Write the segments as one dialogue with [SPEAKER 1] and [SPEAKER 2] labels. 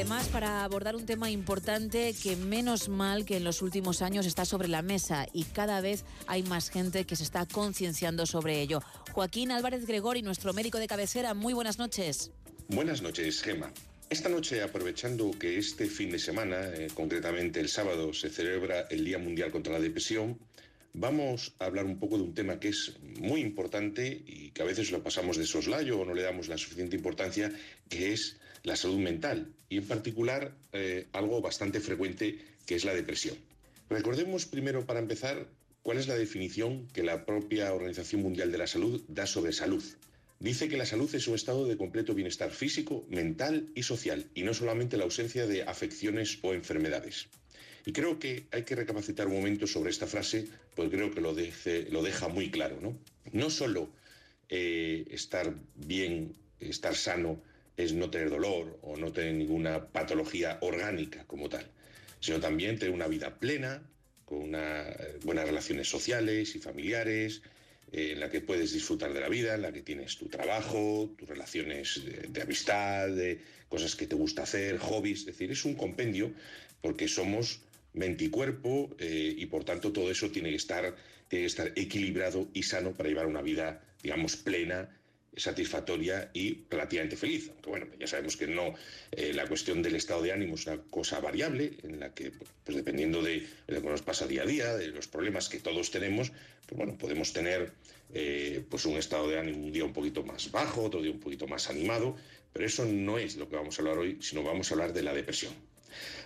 [SPEAKER 1] Además, para abordar un tema importante que menos mal que en los últimos años está sobre la mesa y cada vez hay más gente que se está concienciando sobre ello. Joaquín Álvarez Gregori, nuestro médico de cabecera, muy buenas noches.
[SPEAKER 2] Buenas noches, Gema. Esta noche, aprovechando que este fin de semana, eh, concretamente el sábado, se celebra el Día Mundial contra la Depresión, vamos a hablar un poco de un tema que es muy importante y que a veces lo pasamos de soslayo o no le damos la suficiente importancia, que es la salud mental y en particular eh, algo bastante frecuente que es la depresión. Recordemos primero para empezar cuál es la definición que la propia Organización Mundial de la Salud da sobre salud. Dice que la salud es un estado de completo bienestar físico, mental y social, y no solamente la ausencia de afecciones o enfermedades. Y creo que hay que recapacitar un momento sobre esta frase, porque creo que lo, deja muy claro. No, no solo eh, estar bien, estar sano, es no tener dolor o no tener ninguna patología orgánica como tal, sino también tener una vida plena, con una, eh, buenas relaciones sociales y familiares, eh, en la que puedes disfrutar de la vida, en la que tienes tu trabajo, tus relaciones de, amistad, de cosas que te gusta hacer, hobbies, es decir, es un compendio porque somos mente y cuerpo eh, y por tanto todo eso tiene que estar tiene que estar equilibrado y sano para llevar una vida digamos plena satisfactoria y relativamente feliz. Aunque bueno, ya sabemos que no, eh, la cuestión del estado de ánimo es una cosa variable en la que, pues dependiendo de, lo que nos pasa día a día, de los problemas que todos tenemos, pues bueno, podemos tener eh, pues un estado de ánimo un día un poquito más bajo, otro día un poquito más animado, pero eso no es lo que vamos a hablar hoy, sino vamos a hablar de la depresión.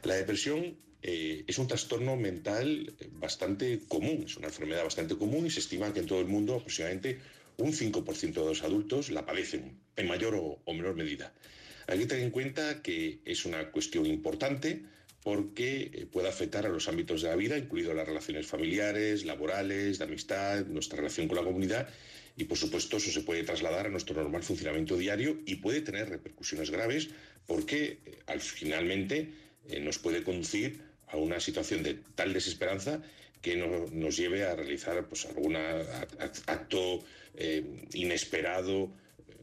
[SPEAKER 2] La depresión eh, es un trastorno mental bastante común, es una enfermedad bastante común y se estima que en todo el mundo aproximadamente un 5% de los adultos la padecen, en mayor o, menor medida. Hay que tener en cuenta que es una cuestión importante porque eh, puede afectar a los ámbitos de la vida, incluido las relaciones familiares, laborales, de amistad, nuestra relación con la comunidad, y por supuesto eso se puede trasladar a nuestro normal funcionamiento diario y puede tener repercusiones graves porque eh, al finalmente nos puede conducir a una situación de tal desesperanza que nos lleve a realizar pues, algún acto eh, inesperado,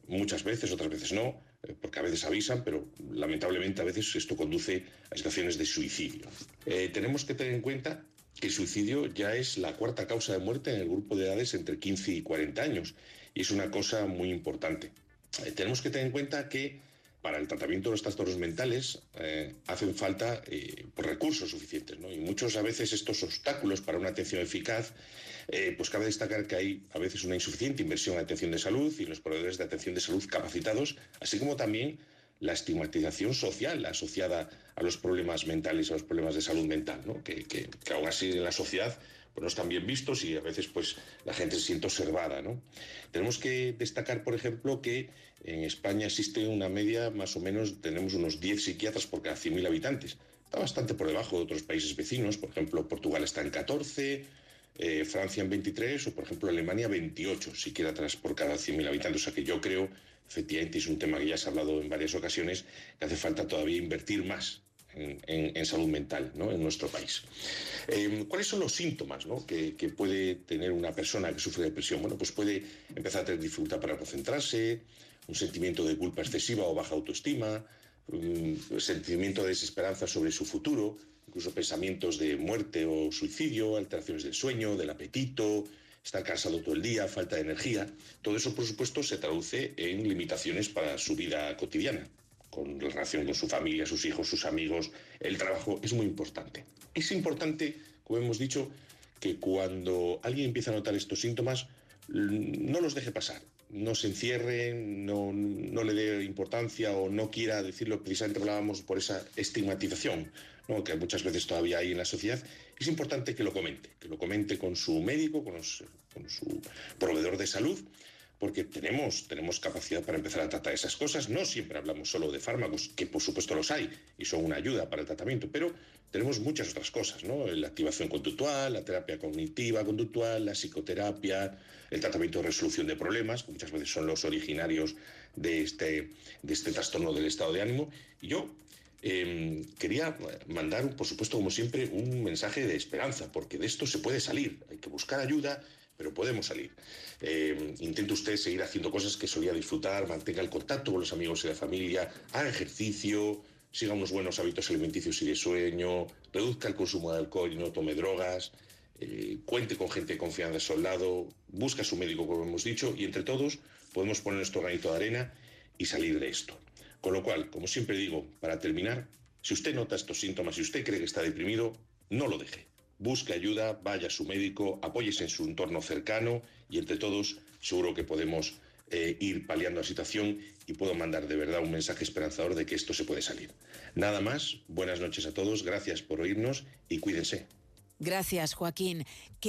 [SPEAKER 2] muchas veces, otras veces no, eh, porque a veces avisan, pero lamentablemente a veces esto conduce a situaciones de suicidio. Eh, tenemos que tener en cuenta que el suicidio ya es la cuarta causa de muerte en el grupo de edades entre 15 y 40 años, y es una cosa muy importante. tenemos que tener en cuenta que para el tratamiento de los trastornos mentales eh, hacen falta eh, pues, recursos suficientes. Y muchos a veces estos obstáculos para una atención eficaz, eh, pues cabe destacar que hay a veces una insuficiente inversión en atención de salud y los proveedores de atención de salud capacitados, así como también la estigmatización social asociada a los problemas mentales, a los problemas de salud mental, que, que, que aún así en la sociedad pues no están bien vistos y a veces pues la gente se siente observada. ¿no? Tenemos que destacar, por ejemplo, que en España existe una media, más o menos, tenemos unos 10 psiquiatras por cada 100.000 habitantes. Está bastante por debajo de otros países vecinos, por ejemplo, Portugal está en 14, eh, Francia en 23 o, por ejemplo, Alemania 28 psiquiatras por cada 100.000 habitantes. O sea que yo creo, efectivamente, es un tema que ya se ha hablado en varias ocasiones, que hace falta todavía invertir más en, salud mental ¿no? en nuestro país. Em, ¿Cuáles son los síntomas que, puede tener una persona que sufre depresión? Bueno, pues puede empezar a tener dificultad para concentrarse, un sentimiento de culpa excesiva o baja autoestima, un sentimiento de desesperanza sobre su futuro, incluso pensamientos de muerte o suicidio, alteraciones del sueño, del apetito, estar cansado todo el día, falta de energía. Todo eso, por supuesto, se traduce en limitaciones para su vida cotidiana con relación con su familia, sus hijos, sus amigos, el trabajo, es muy importante. Es importante, como hemos dicho, que cuando alguien empieza a notar estos síntomas, no los deje pasar, no se encierre, no, le dé importancia o no quiera decirlo, precisamente hablábamos por esa estigmatización ¿no? que muchas veces todavía hay en la sociedad, es importante que lo comente, que lo comente con su médico, con su proveedor de salud, porque tenemos, tenemos capacidad para empezar a tratar esas cosas. No siempre hablamos solo de fármacos, que por supuesto los hay y son una ayuda para el tratamiento, pero tenemos muchas otras cosas, ¿no? La activación conductual, la terapia cognitiva conductual, la psicoterapia, el tratamiento de resolución de problemas, que muchas veces son los originarios de este, de este trastorno del estado de ánimo. Y yo em, quería mandar, por supuesto, como siempre, un mensaje de esperanza, porque de esto se puede salir. Hay que buscar ayuda pero podemos salir. Eh, intente usted seguir haciendo cosas que solía disfrutar, mantenga el contacto con los amigos y la familia, haga ejercicio, siga unos buenos hábitos alimenticios y de sueño, reduzca el consumo de alcohol y no tome drogas, eh, cuente con gente de confianza a su lado, busca a su médico, como hemos dicho, y entre todos podemos poner nuestro granito de arena y salir de esto. Con lo cual, como siempre digo, para terminar, si usted nota estos síntomas, si usted cree que está deprimido, no lo deje. Busque ayuda, vaya a su médico, apóyese en su entorno cercano y entre todos seguro que podemos eh, ir paliando la situación y puedo mandar de verdad un mensaje esperanzador de que esto se puede salir. Nada más, buenas noches a todos, gracias por oírnos y cuídense.
[SPEAKER 1] Gracias, Joaquín.